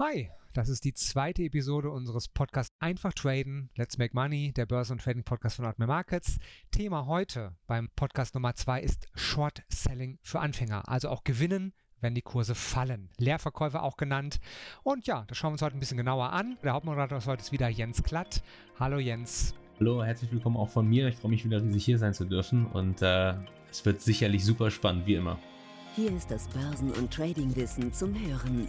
Hi, das ist die zweite Episode unseres Podcasts Einfach Traden, Let's Make Money, der Börse- und Trading-Podcast von Atme Markets. Thema heute beim Podcast Nummer zwei ist Short Selling für Anfänger, also auch Gewinnen, wenn die Kurse fallen. Leerverkäufer auch genannt. Und ja, das schauen wir uns heute ein bisschen genauer an. Der Hauptmoderator ist heute wieder Jens Klatt. Hallo Jens. Hallo, herzlich willkommen auch von mir. Ich freue mich wieder riesig hier sein zu dürfen und äh, es wird sicherlich super spannend, wie immer. Hier ist das Börsen- und Tradingwissen zum Hören.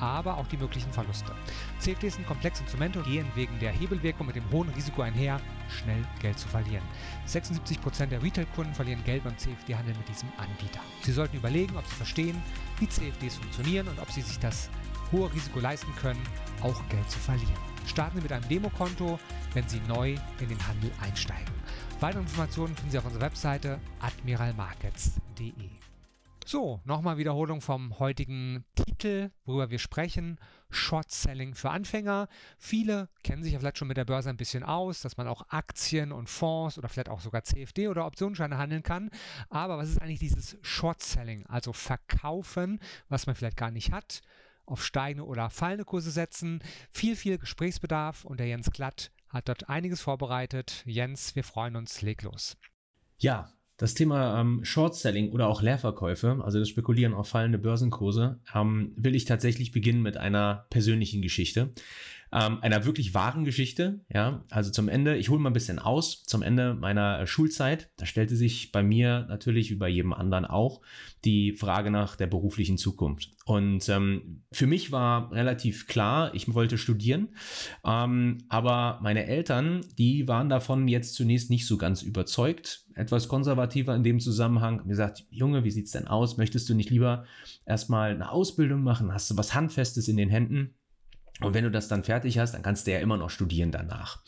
aber auch die möglichen Verluste. CFDs sind komplexe Instrumente und gehen wegen der Hebelwirkung mit dem hohen Risiko einher, schnell Geld zu verlieren. 76% der Retail-Kunden verlieren Geld beim CFD-Handel mit diesem Anbieter. Sie sollten überlegen, ob Sie verstehen, wie CFDs funktionieren und ob Sie sich das hohe Risiko leisten können, auch Geld zu verlieren. Starten Sie mit einem Demokonto, wenn Sie neu in den Handel einsteigen. Weitere Informationen finden Sie auf unserer Webseite admiralmarkets.de. So, nochmal Wiederholung vom heutigen Titel, worüber wir sprechen. Short Selling für Anfänger. Viele kennen sich ja vielleicht schon mit der Börse ein bisschen aus, dass man auch Aktien und Fonds oder vielleicht auch sogar CFD oder Optionsscheine handeln kann. Aber was ist eigentlich dieses Short Selling? Also verkaufen, was man vielleicht gar nicht hat, auf steigende oder fallende Kurse setzen. Viel, viel Gesprächsbedarf und der Jens Glatt hat dort einiges vorbereitet. Jens, wir freuen uns, leg los. Ja, das Thema ähm, Short Selling oder auch Leerverkäufe, also das Spekulieren auf fallende Börsenkurse, ähm, will ich tatsächlich beginnen mit einer persönlichen Geschichte ähm, einer wirklich wahren Geschichte. Ja, also zum Ende, ich hole mal ein bisschen aus, zum Ende meiner Schulzeit, da stellte sich bei mir natürlich wie bei jedem anderen auch die Frage nach der beruflichen Zukunft. Und ähm, für mich war relativ klar, ich wollte studieren, ähm, aber meine Eltern, die waren davon jetzt zunächst nicht so ganz überzeugt, etwas konservativer in dem Zusammenhang, haben gesagt, Junge, wie sieht's denn aus? Möchtest du nicht lieber erstmal eine Ausbildung machen? Hast du was Handfestes in den Händen? Und wenn du das dann fertig hast, dann kannst du ja immer noch studieren danach.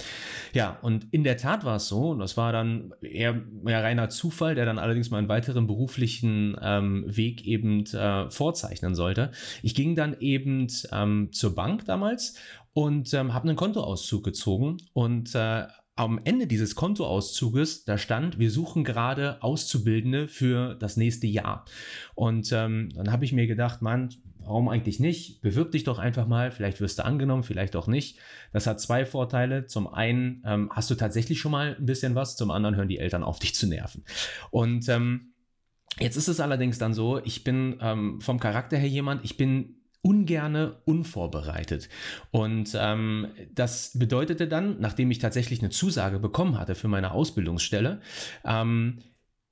Ja, und in der Tat war es so, und das war dann eher, eher reiner Zufall, der dann allerdings meinen weiteren beruflichen ähm, Weg eben äh, vorzeichnen sollte. Ich ging dann eben ähm, zur Bank damals und ähm, habe einen Kontoauszug gezogen und äh, am Ende dieses Kontoauszuges, da stand, wir suchen gerade Auszubildende für das nächste Jahr. Und ähm, dann habe ich mir gedacht, Mann, warum eigentlich nicht? Bewirb dich doch einfach mal, vielleicht wirst du angenommen, vielleicht auch nicht. Das hat zwei Vorteile. Zum einen ähm, hast du tatsächlich schon mal ein bisschen was, zum anderen hören die Eltern auf, dich zu nerven. Und ähm, Jetzt ist es allerdings dann so, ich bin ähm, vom Charakter her jemand, ich bin ungerne unvorbereitet. Und ähm, das bedeutete dann, nachdem ich tatsächlich eine Zusage bekommen hatte für meine Ausbildungsstelle, ähm,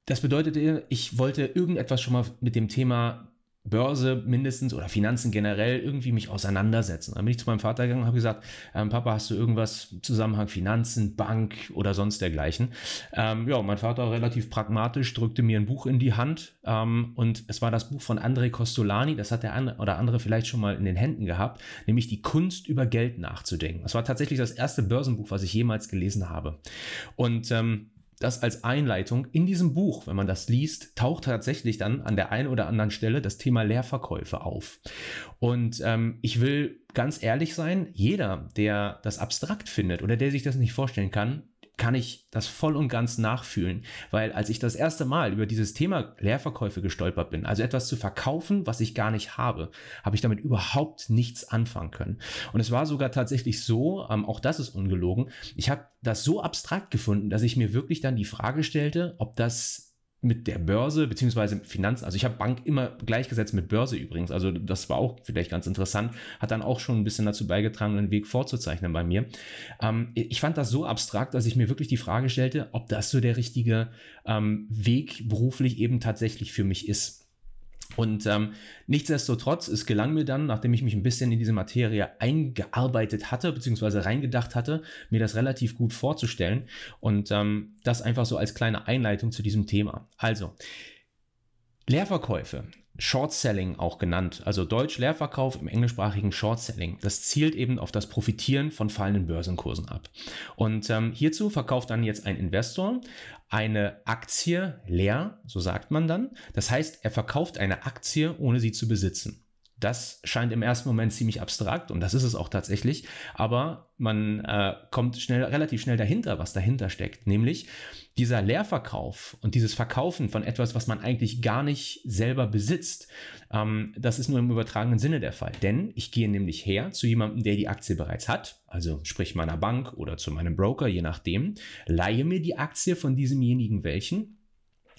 das bedeutete, ich wollte irgendetwas schon mal mit dem Thema Börse mindestens oder Finanzen generell irgendwie mich auseinandersetzen. Dann bin ich zu meinem Vater gegangen und habe gesagt, ähm, Papa, hast du irgendwas im Zusammenhang Finanzen, Bank oder sonst dergleichen? Ähm, ja, mein Vater relativ pragmatisch drückte mir ein Buch in die Hand ähm, und es war das Buch von André Costolani, das hat der eine oder andere vielleicht schon mal in den Händen gehabt, nämlich die Kunst über Geld nachzudenken. Das war tatsächlich das erste Börsenbuch, was ich jemals gelesen habe. Und ähm, das als Einleitung. In diesem Buch, wenn man das liest, taucht tatsächlich dann an der einen oder anderen Stelle das Thema Leerverkäufe auf. Und ähm, ich will ganz ehrlich sein, jeder, der das abstrakt findet oder der sich das nicht vorstellen kann, kann ich das voll und ganz nachfühlen, weil als ich das erste Mal über dieses Thema Leerverkäufe gestolpert bin, also etwas zu verkaufen, was ich gar nicht habe, habe ich damit überhaupt nichts anfangen können. Und es war sogar tatsächlich so, ähm, auch das ist ungelogen, ich habe das so abstrakt gefunden, dass ich mir wirklich dann die Frage stellte, ob das mit der Börse beziehungsweise Finanzen, also ich habe Bank immer gleichgesetzt mit Börse übrigens, also das war auch vielleicht ganz interessant, hat dann auch schon ein bisschen dazu beigetragen, einen Weg vorzuzeichnen bei mir. Ähm, ich fand das so abstrakt, dass ich mir wirklich die Frage stellte, ob das so der richtige ähm, Weg beruflich eben tatsächlich für mich ist. Und ähm, nichtsdestotrotz, es gelang mir dann, nachdem ich mich ein bisschen in diese Materie eingearbeitet hatte, beziehungsweise reingedacht hatte, mir das relativ gut vorzustellen. Und ähm, das einfach so als kleine Einleitung zu diesem Thema. Also, Leerverkäufe Short Selling auch genannt, also Deutsch Leerverkauf im englischsprachigen Short Selling. Das zielt eben auf das Profitieren von fallenden Börsenkursen ab. Und ähm, hierzu verkauft dann jetzt ein Investor eine Aktie leer, so sagt man dann. Das heißt, er verkauft eine Aktie, ohne sie zu besitzen. Das scheint im ersten Moment ziemlich abstrakt und das ist es auch tatsächlich, aber man äh, kommt schnell, relativ schnell dahinter, was dahinter steckt, nämlich dieser Leerverkauf und dieses Verkaufen von etwas, was man eigentlich gar nicht selber besitzt, ähm, das ist nur im übertragenen Sinne der Fall. Denn ich gehe nämlich her zu jemandem, der die Aktie bereits hat, also sprich meiner Bank oder zu meinem Broker, je nachdem, leihe mir die Aktie von diesemjenigen welchen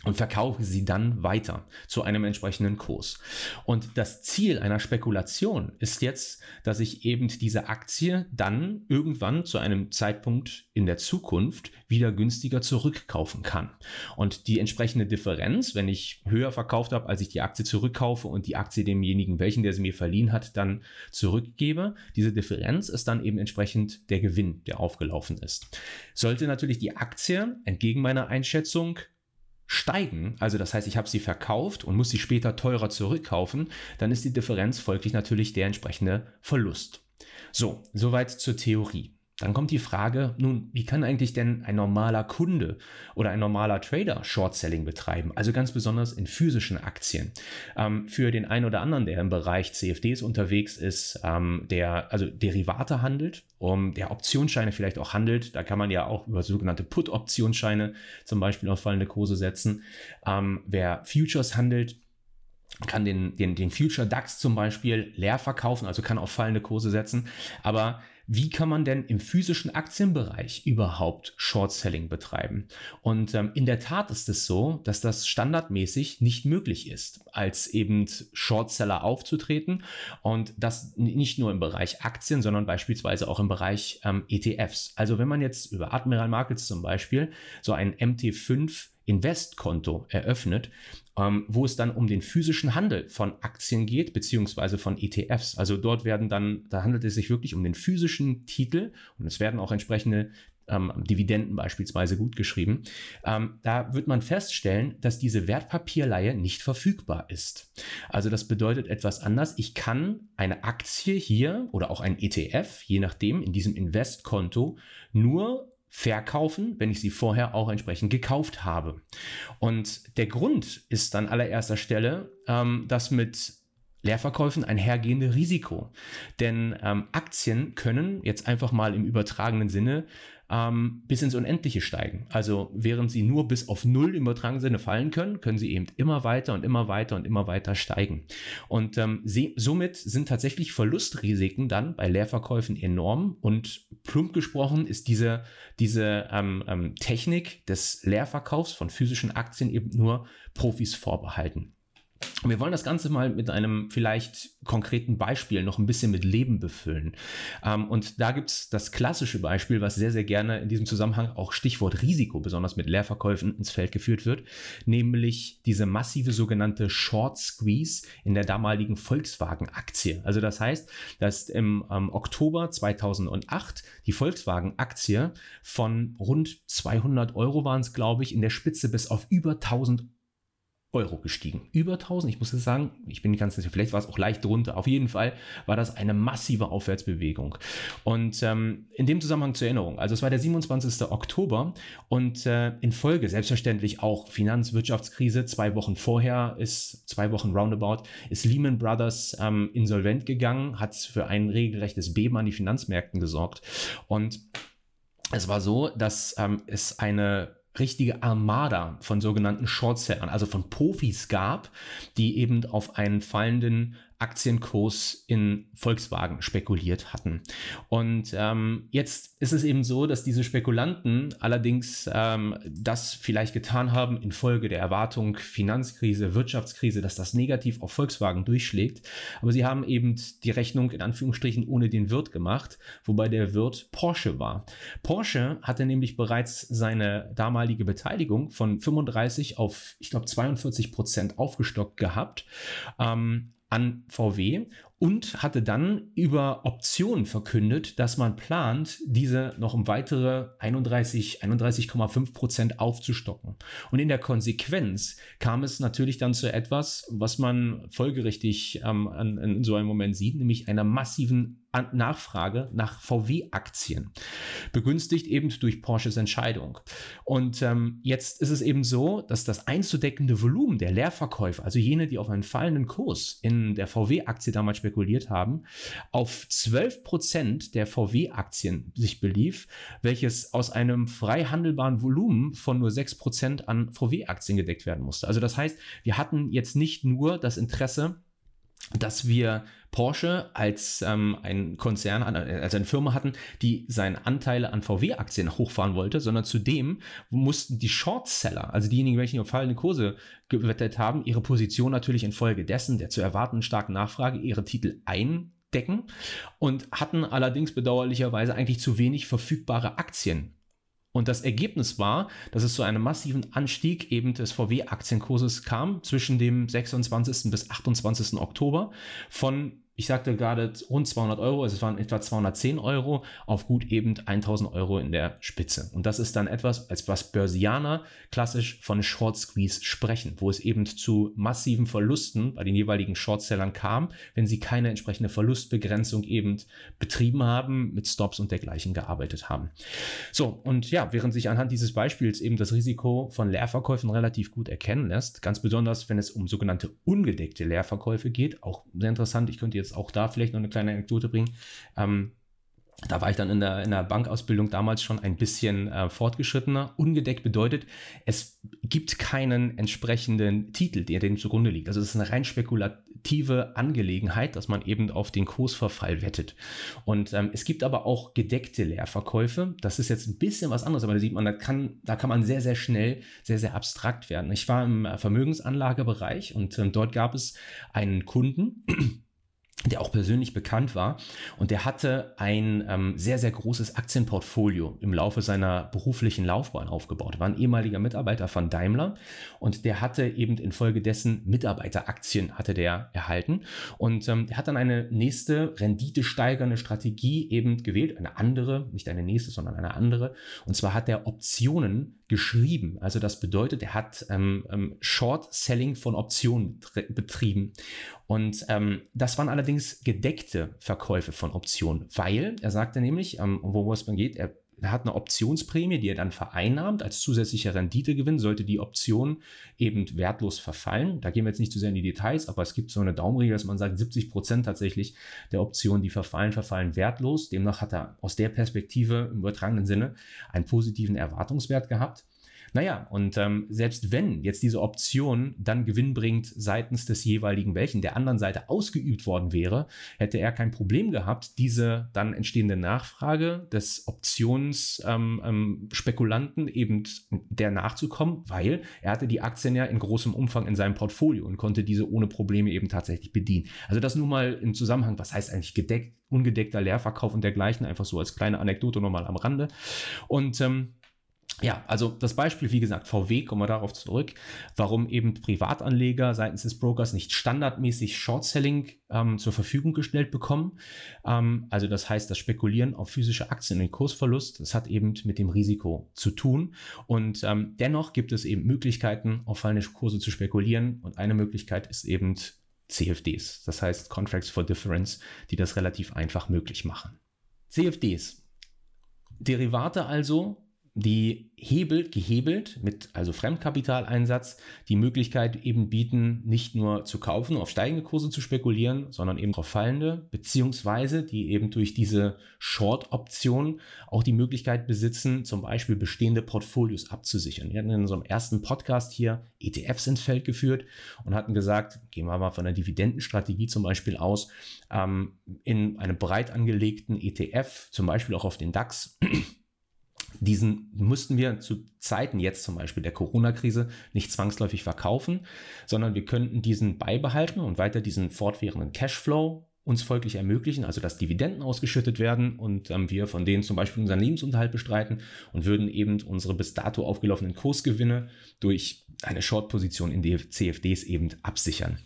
und verkaufe sie dann weiter zu einem entsprechenden Kurs. Und das Ziel einer Spekulation ist jetzt, dass ich eben diese Aktie dann irgendwann zu einem Zeitpunkt in der Zukunft wieder günstiger zurückkaufen kann. Und die entsprechende Differenz, wenn ich höher verkauft habe, als ich die Aktie zurückkaufe und die Aktie demjenigen, welchen der sie mir verliehen hat, dann zurückgebe, diese Differenz ist dann eben entsprechend der Gewinn, der aufgelaufen ist. Sollte natürlich die Aktie entgegen meiner Einschätzung steigen, also das heißt, ich habe sie verkauft und muss sie später teurer zurückkaufen, dann ist die Differenz folglich natürlich der entsprechende Verlust. So, soweit zur Theorie. Dann kommt die Frage, nun, wie kann eigentlich denn ein normaler Kunde oder ein normaler Trader Short-Selling betreiben? Also ganz besonders in physischen Aktien. Ähm, für den einen oder anderen, der im Bereich CFDs unterwegs ist, ähm, der also Derivate handelt, um der Optionsscheine vielleicht auch handelt, da kann man ja auch über sogenannte Put-Optionsscheine zum Beispiel auf fallende Kurse setzen. Ähm, wer Futures handelt, kann den, den, den Future DAX zum Beispiel leer verkaufen, also kann auf fallende Kurse setzen. Aber wie kann man denn im physischen Aktienbereich überhaupt Short Selling betreiben? Und ähm, in der Tat ist es so, dass das standardmäßig nicht möglich ist, als eben Shortseller aufzutreten und das nicht nur im Bereich Aktien, sondern beispielsweise auch im Bereich ähm, ETFs. Also wenn man jetzt über Admiral Markets zum Beispiel so ein MT5 Investkonto eröffnet, ähm, wo es dann um den physischen Handel von Aktien geht, beziehungsweise von ETFs. Also dort werden dann, da handelt es sich wirklich um den physischen Titel und es werden auch entsprechende ähm, Dividenden beispielsweise gut geschrieben. Ähm, da wird man feststellen, dass diese Wertpapierleihe nicht verfügbar ist. Also das bedeutet etwas anders. Ich kann eine Aktie hier oder auch ein ETF, je nachdem, in diesem Investkonto nur verkaufen, wenn ich sie vorher auch entsprechend gekauft habe. Und der Grund ist an allererster Stelle, ähm, dass mit Leerverkäufen einhergehende Risiko. Denn ähm, Aktien können jetzt einfach mal im übertragenen Sinne ähm, bis ins Unendliche steigen. Also während sie nur bis auf Null im übertragenen Sinne fallen können, können sie eben immer weiter und immer weiter und immer weiter steigen. Und ähm, sie, somit sind tatsächlich Verlustrisiken dann bei Leerverkäufen enorm. Und plump gesprochen ist diese, diese ähm, ähm Technik des Leerverkaufs von physischen Aktien eben nur Profis vorbehalten. Wir wollen das Ganze mal mit einem vielleicht konkreten Beispiel noch ein bisschen mit Leben befüllen. Ähm, und da gibt es das klassische Beispiel, was sehr, sehr gerne in diesem Zusammenhang auch Stichwort Risiko, besonders mit Leerverkäufen ins Feld geführt wird, nämlich diese massive sogenannte Short Squeeze in der damaligen Volkswagen-Aktie. Also das heißt, dass im ähm, Oktober 2008 die Volkswagen-Aktie von rund 200 Euro waren es, glaube ich, in der Spitze bis auf über 1000 Euro Euro gestiegen. Über 1000, ich muss jetzt sagen, ich bin ganz sicher, vielleicht war es auch leicht drunter. Auf jeden Fall war das eine massive Aufwärtsbewegung. Und ähm, in dem Zusammenhang zur Erinnerung, also es war der 27. Oktober und äh, in Folge selbstverständlich auch Finanzwirtschaftskrise. Zwei Wochen vorher ist, zwei Wochen roundabout, ist Lehman Brothers ähm, insolvent gegangen, hat für ein regelrechtes Beben an die Finanzmärkten gesorgt. Und es war so, dass ähm, es eine richtige Armada von sogenannten Shortsellern, also von Profis gab, die eben auf einen fallenden Aktienkurs in Volkswagen spekuliert hatten. Und ähm, jetzt ist es eben so, dass diese Spekulanten allerdings ähm, das vielleicht getan haben infolge der Erwartung Finanzkrise, Wirtschaftskrise, dass das negativ auf Volkswagen durchschlägt. Aber sie haben eben die Rechnung in Anführungsstrichen ohne den Wirt gemacht, wobei der Wirt Porsche war. Porsche hatte nämlich bereits seine damalige Beteiligung von 35 auf, ich glaube, 42 Prozent aufgestockt gehabt. Ähm, an VW und hatte dann über Optionen verkündet, dass man plant, diese noch um weitere 31, 31,5 Prozent aufzustocken. Und in der Konsequenz kam es natürlich dann zu etwas, was man folgerichtig ähm, an, in so einem Moment sieht, nämlich einer massiven Nachfrage nach VW-Aktien, begünstigt eben durch Porsches Entscheidung. Und ähm, jetzt ist es eben so, dass das einzudeckende Volumen der Leerverkäufe, also jene, die auf einen fallenden Kurs in der VW-Aktie damals spekuliert haben, auf 12 Prozent der VW-Aktien sich belief, welches aus einem frei handelbaren Volumen von nur 6 Prozent an VW-Aktien gedeckt werden musste. Also das heißt, wir hatten jetzt nicht nur das Interesse, dass wir Porsche als ähm, ein Konzern, als eine Firma hatten, die seine Anteile an VW-Aktien hochfahren wollte, sondern zudem mussten die Shortseller, also diejenigen, welche auf fallende Kurse gewettet haben, ihre Position natürlich infolgedessen der zu erwartenden starken Nachfrage ihre Titel eindecken und hatten allerdings bedauerlicherweise eigentlich zu wenig verfügbare Aktien und das Ergebnis war, dass es zu einem massiven Anstieg eben des VW-Aktienkurses kam zwischen dem 26. bis 28. Oktober von ich sagte gerade rund 200 Euro, also es waren etwa 210 Euro auf gut eben 1000 Euro in der Spitze. Und das ist dann etwas, als was Börsianer klassisch von Short Squeeze sprechen, wo es eben zu massiven Verlusten bei den jeweiligen Shortsellern kam, wenn sie keine entsprechende Verlustbegrenzung eben betrieben haben, mit Stops und dergleichen gearbeitet haben. So, und ja, während sich anhand dieses Beispiels eben das Risiko von Leerverkäufen relativ gut erkennen lässt, ganz besonders wenn es um sogenannte ungedeckte Leerverkäufe geht, auch sehr interessant, ich könnte jetzt jetzt auch da vielleicht noch eine kleine Anekdote bringen. Ähm, da war ich dann in der, in der Bankausbildung damals schon ein bisschen äh, fortgeschrittener. Ungedeckt bedeutet, es gibt keinen entsprechenden Titel, der dem zugrunde liegt. Also es ist eine rein spekulative Angelegenheit, dass man eben auf den Kursverfall wettet. Und ähm, es gibt aber auch gedeckte Leerverkäufe. Das ist jetzt ein bisschen was anderes, aber da sieht man, da kann, da kann man sehr, sehr schnell, sehr, sehr abstrakt werden. Ich war im Vermögensanlagebereich und ähm, dort gab es einen Kunden, der auch persönlich bekannt war. Und der hatte ein ähm, sehr, sehr großes Aktienportfolio im Laufe seiner beruflichen Laufbahn aufgebaut. War ein ehemaliger Mitarbeiter von Daimler und der hatte eben infolgedessen Mitarbeiteraktien hatte der erhalten. Und ähm, er hat dann eine nächste renditesteigernde Strategie eben gewählt, eine andere, nicht eine nächste, sondern eine andere. Und zwar hat er Optionen geschrieben. Also das bedeutet, er hat ähm, ähm, Short-Selling von Optionen betrieben. Und ähm, das waren allerdings gedeckte Verkäufe von Optionen, weil er sagte nämlich, ähm, wo es geht, er er hat eine Optionsprämie, die er dann vereinnahmt als zusätzlicher Renditegewinn, sollte die Option eben wertlos verfallen. Da gehen wir jetzt nicht zu sehr in die Details, aber es gibt so eine Daumenregel, dass man sagt, 70 Prozent tatsächlich der Optionen, die verfallen, verfallen wertlos. Demnach hat er aus der Perspektive im übertragenen Sinne einen positiven Erwartungswert gehabt. Naja, und ähm, selbst wenn jetzt diese Option dann Gewinn bringt seitens des jeweiligen welchen der anderen Seite ausgeübt worden wäre, hätte er kein Problem gehabt, diese dann entstehende Nachfrage des Optionsspekulanten ähm, ähm, eben der nachzukommen, weil er hatte die Aktien ja in großem Umfang in seinem Portfolio und konnte diese ohne Probleme eben tatsächlich bedienen. Also das nur mal im Zusammenhang, was heißt eigentlich gedeckt, ungedeckter Leerverkauf und dergleichen, einfach so als kleine Anekdote nochmal am Rande. Und ähm, ja, also das Beispiel, wie gesagt, VW, kommen wir darauf zurück, warum eben Privatanleger seitens des Brokers nicht standardmäßig Short-Selling ähm, zur Verfügung gestellt bekommen. Ähm, also das heißt, das Spekulieren auf physische Aktien und Kursverlust, das hat eben mit dem Risiko zu tun. Und ähm, dennoch gibt es eben Möglichkeiten, auf fallende Kurse zu spekulieren. Und eine Möglichkeit ist eben CFDs, das heißt Contracts for Difference, die das relativ einfach möglich machen. CFDs. Derivate also die hebelt, gehebelt mit also Fremdkapitaleinsatz die Möglichkeit eben bieten, nicht nur zu kaufen, auf steigende Kurse zu spekulieren, sondern eben auf fallende, beziehungsweise die eben durch diese Short-Option auch die Möglichkeit besitzen, zum Beispiel bestehende Portfolios abzusichern. Wir hatten in unserem ersten Podcast hier ETFs ins Feld geführt und hatten gesagt, gehen wir mal von der Dividendenstrategie zum Beispiel aus, ähm, in einem breit angelegten ETF, zum Beispiel auch auf den DAX, diesen mussten wir zu Zeiten jetzt zum Beispiel der Corona-Krise nicht zwangsläufig verkaufen, sondern wir könnten diesen beibehalten und weiter diesen fortwährenden Cashflow uns folglich ermöglichen, also dass Dividenden ausgeschüttet werden und ähm, wir von denen zum Beispiel unseren Lebensunterhalt bestreiten und würden eben unsere bis dato aufgelaufenen Kursgewinne durch eine Short-Position in die CFDs eben absichern.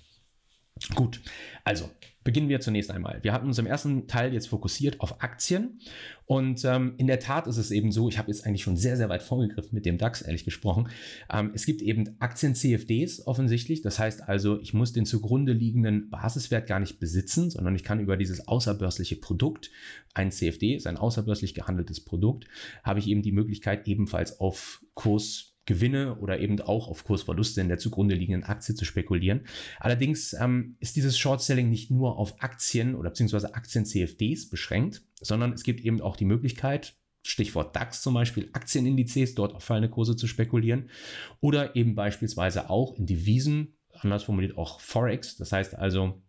Gut, also beginnen wir zunächst einmal. Wir hatten uns im ersten Teil jetzt fokussiert auf Aktien und ähm, in der Tat ist es eben so, ich habe jetzt eigentlich schon sehr, sehr weit vorgegriffen mit dem DAX, ehrlich gesprochen. Ähm, es gibt eben Aktien-CFDs offensichtlich, das heißt also, ich muss den zugrunde liegenden Basiswert gar nicht besitzen, sondern ich kann über dieses außerbörsliche Produkt, ein CFD ist ein außerbörslich gehandeltes Produkt, habe ich eben die Möglichkeit ebenfalls auf Kurs Gewinne oder eben auch auf Kursverluste in der zugrunde liegenden Aktie zu spekulieren. Allerdings ähm, ist dieses Short-Selling nicht nur auf Aktien oder beziehungsweise Aktien-CFDs beschränkt, sondern es gibt eben auch die Möglichkeit, Stichwort DAX zum Beispiel, Aktienindizes, dort auf fallende Kurse zu spekulieren oder eben beispielsweise auch in Devisen, anders formuliert auch Forex, das heißt also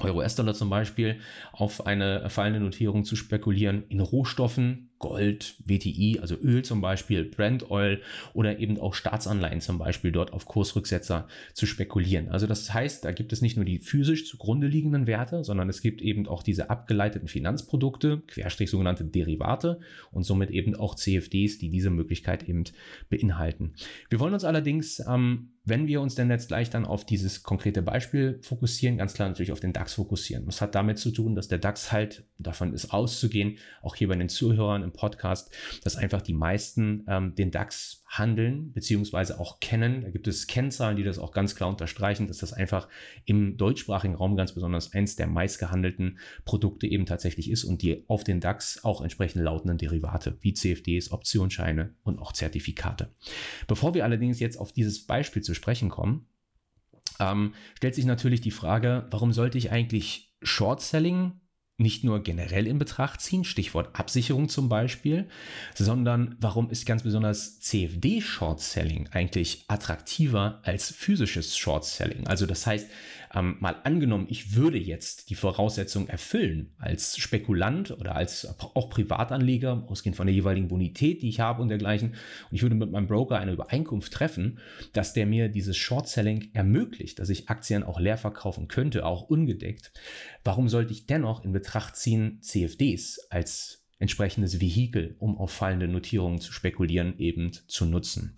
Euro-US-Dollar zum Beispiel auf eine fallende Notierung zu spekulieren, in Rohstoffen, Gold, WTI, also Öl zum Beispiel, Brent Oil oder eben auch Staatsanleihen zum Beispiel dort auf Kursrücksetzer zu spekulieren. Also das heißt, da gibt es nicht nur die physisch zugrunde liegenden Werte, sondern es gibt eben auch diese abgeleiteten Finanzprodukte, Querstrich sogenannte Derivate und somit eben auch CFDs, die diese Möglichkeit eben beinhalten. Wir wollen uns allerdings ähm, wenn wir uns denn jetzt gleich dann auf dieses konkrete Beispiel fokussieren, ganz klar natürlich auf den DAX fokussieren. Das hat damit zu tun, dass der DAX halt, davon ist auszugehen, auch hier bei den Zuhörern im Podcast, dass einfach die meisten ähm, den DAX handeln, beziehungsweise auch kennen. Da gibt es Kennzahlen, die das auch ganz klar unterstreichen, dass das einfach im deutschsprachigen Raum ganz besonders eins der meistgehandelten Produkte eben tatsächlich ist und die auf den DAX auch entsprechend lautenden Derivate wie CFDs, Optionsscheine und auch Zertifikate. Bevor wir allerdings jetzt auf dieses Beispiel zu sprechen kommen, ähm, stellt sich natürlich die Frage, warum sollte ich eigentlich Short Selling nicht nur generell in Betracht ziehen, Stichwort Absicherung zum Beispiel, sondern warum ist ganz besonders CFD-Short-Selling eigentlich attraktiver als physisches Short-Selling? Also das heißt, ähm, mal angenommen, ich würde jetzt die Voraussetzung erfüllen als Spekulant oder als auch Privatanleger, ausgehend von der jeweiligen Bonität, die ich habe und dergleichen, und ich würde mit meinem Broker eine Übereinkunft treffen, dass der mir dieses Short-Selling ermöglicht, dass ich Aktien auch leer verkaufen könnte, auch ungedeckt. Warum sollte ich dennoch in Betracht ziehen, CFDs als entsprechendes Vehikel, um auf fallende Notierungen zu spekulieren, eben zu nutzen?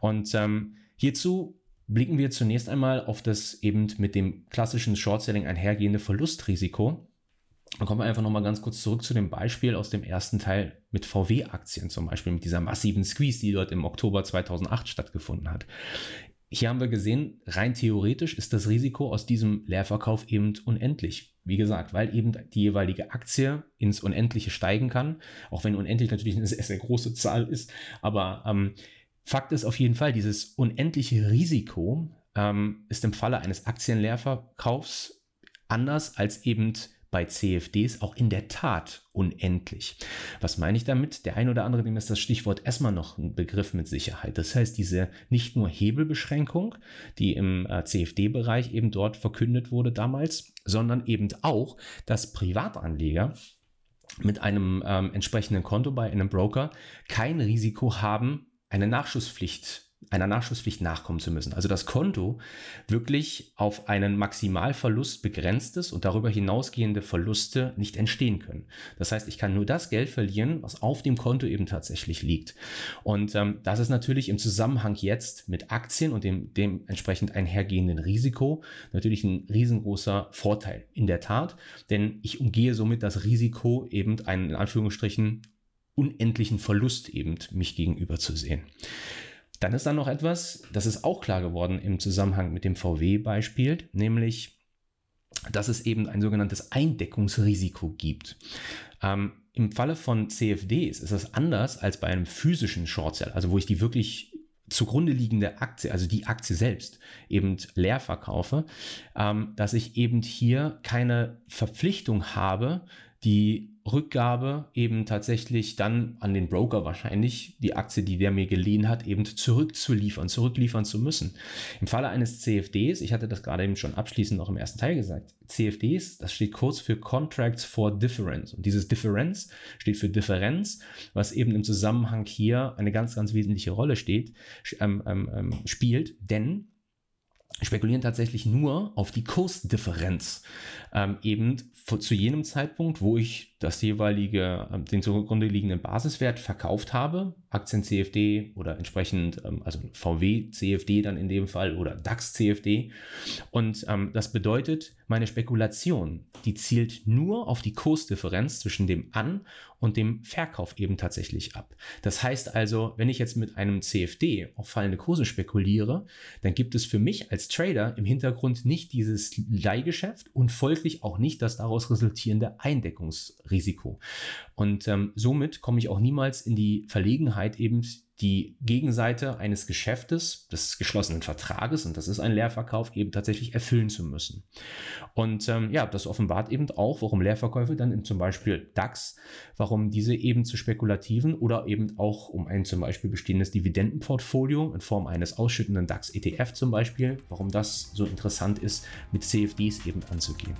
Und ähm, hierzu blicken wir zunächst einmal auf das eben mit dem klassischen Short-Selling einhergehende Verlustrisiko. Dann kommen wir einfach nochmal ganz kurz zurück zu dem Beispiel aus dem ersten Teil mit VW-Aktien, zum Beispiel mit dieser massiven Squeeze, die dort im Oktober 2008 stattgefunden hat. Hier haben wir gesehen, rein theoretisch ist das Risiko aus diesem Leerverkauf eben unendlich. Wie gesagt, weil eben die jeweilige Aktie ins Unendliche steigen kann, auch wenn unendlich natürlich eine sehr, sehr große Zahl ist, aber ähm, Fakt ist auf jeden Fall, dieses unendliche Risiko ähm, ist im Falle eines Aktienleerverkaufs anders als eben bei CFDs auch in der Tat unendlich. Was meine ich damit? Der ein oder andere, dem ist das Stichwort erstmal noch ein Begriff mit Sicherheit. Das heißt, diese nicht nur Hebelbeschränkung, die im äh, CFD-Bereich eben dort verkündet wurde damals, sondern eben auch, dass Privatanleger mit einem ähm, entsprechenden Konto bei einem Broker kein Risiko haben, eine Nachschusspflicht einer Nachschusspflicht nachkommen zu müssen. Also das Konto wirklich auf einen Maximalverlust begrenzt ist und darüber hinausgehende Verluste nicht entstehen können. Das heißt, ich kann nur das Geld verlieren, was auf dem Konto eben tatsächlich liegt. Und ähm, das ist natürlich im Zusammenhang jetzt mit Aktien und dem dementsprechend einhergehenden Risiko natürlich ein riesengroßer Vorteil in der Tat, denn ich umgehe somit das Risiko eben einen in Anführungsstrichen unendlichen Verlust eben mich gegenüber zu sehen. Dann ist da noch etwas, das ist auch klar geworden im Zusammenhang mit dem VW-Beispiel, nämlich, dass es eben ein sogenanntes Eindeckungsrisiko gibt. Ähm, Im Falle von CFDs ist das anders als bei einem physischen Short Sell, also wo ich die wirklich zugrunde liegende Aktie, also die Aktie selbst, eben leer verkaufe, ähm, dass ich eben hier keine Verpflichtung habe, die Rückgabe eben tatsächlich dann an den Broker wahrscheinlich die Aktie, die der mir geliehen hat, eben zurückzuliefern, zurückliefern zu müssen. Im Falle eines CFDs, ich hatte das gerade eben schon abschließend noch im ersten Teil gesagt, CFDs, das steht kurz für Contracts for Difference. Und dieses Difference steht für Differenz, was eben im Zusammenhang hier eine ganz, ganz wesentliche Rolle steht, ähm, ähm, ähm spielt, denn spekulieren tatsächlich nur auf die Kursdifferenz. Ähm, eben zu jenem Zeitpunkt, wo ich das jeweilige, ähm, den zugrunde liegenden Basiswert verkauft habe, Aktien CFD oder entsprechend, ähm, also VW CFD dann in dem Fall oder DAX CFD. Und ähm, das bedeutet, meine Spekulation, die zielt nur auf die Kursdifferenz zwischen dem An- und dem Verkauf eben tatsächlich ab. Das heißt also, wenn ich jetzt mit einem CFD auf fallende Kurse spekuliere, dann gibt es für mich als Trader im Hintergrund nicht dieses Leihgeschäft und folglich auch nicht das daraus resultierende Eindeckungsrisiko. Und ähm, somit komme ich auch niemals in die Verlegenheit, eben die Gegenseite eines Geschäftes, des geschlossenen Vertrages, und das ist ein Leerverkauf, eben tatsächlich erfüllen zu müssen. Und ähm, ja, das offenbart eben auch, warum Leerverkäufe dann in zum Beispiel DAX, warum diese eben zu spekulativen oder eben auch um ein zum Beispiel bestehendes Dividendenportfolio in Form eines ausschüttenden DAX-ETF zum Beispiel, warum das so interessant ist, mit CFDs eben anzugehen.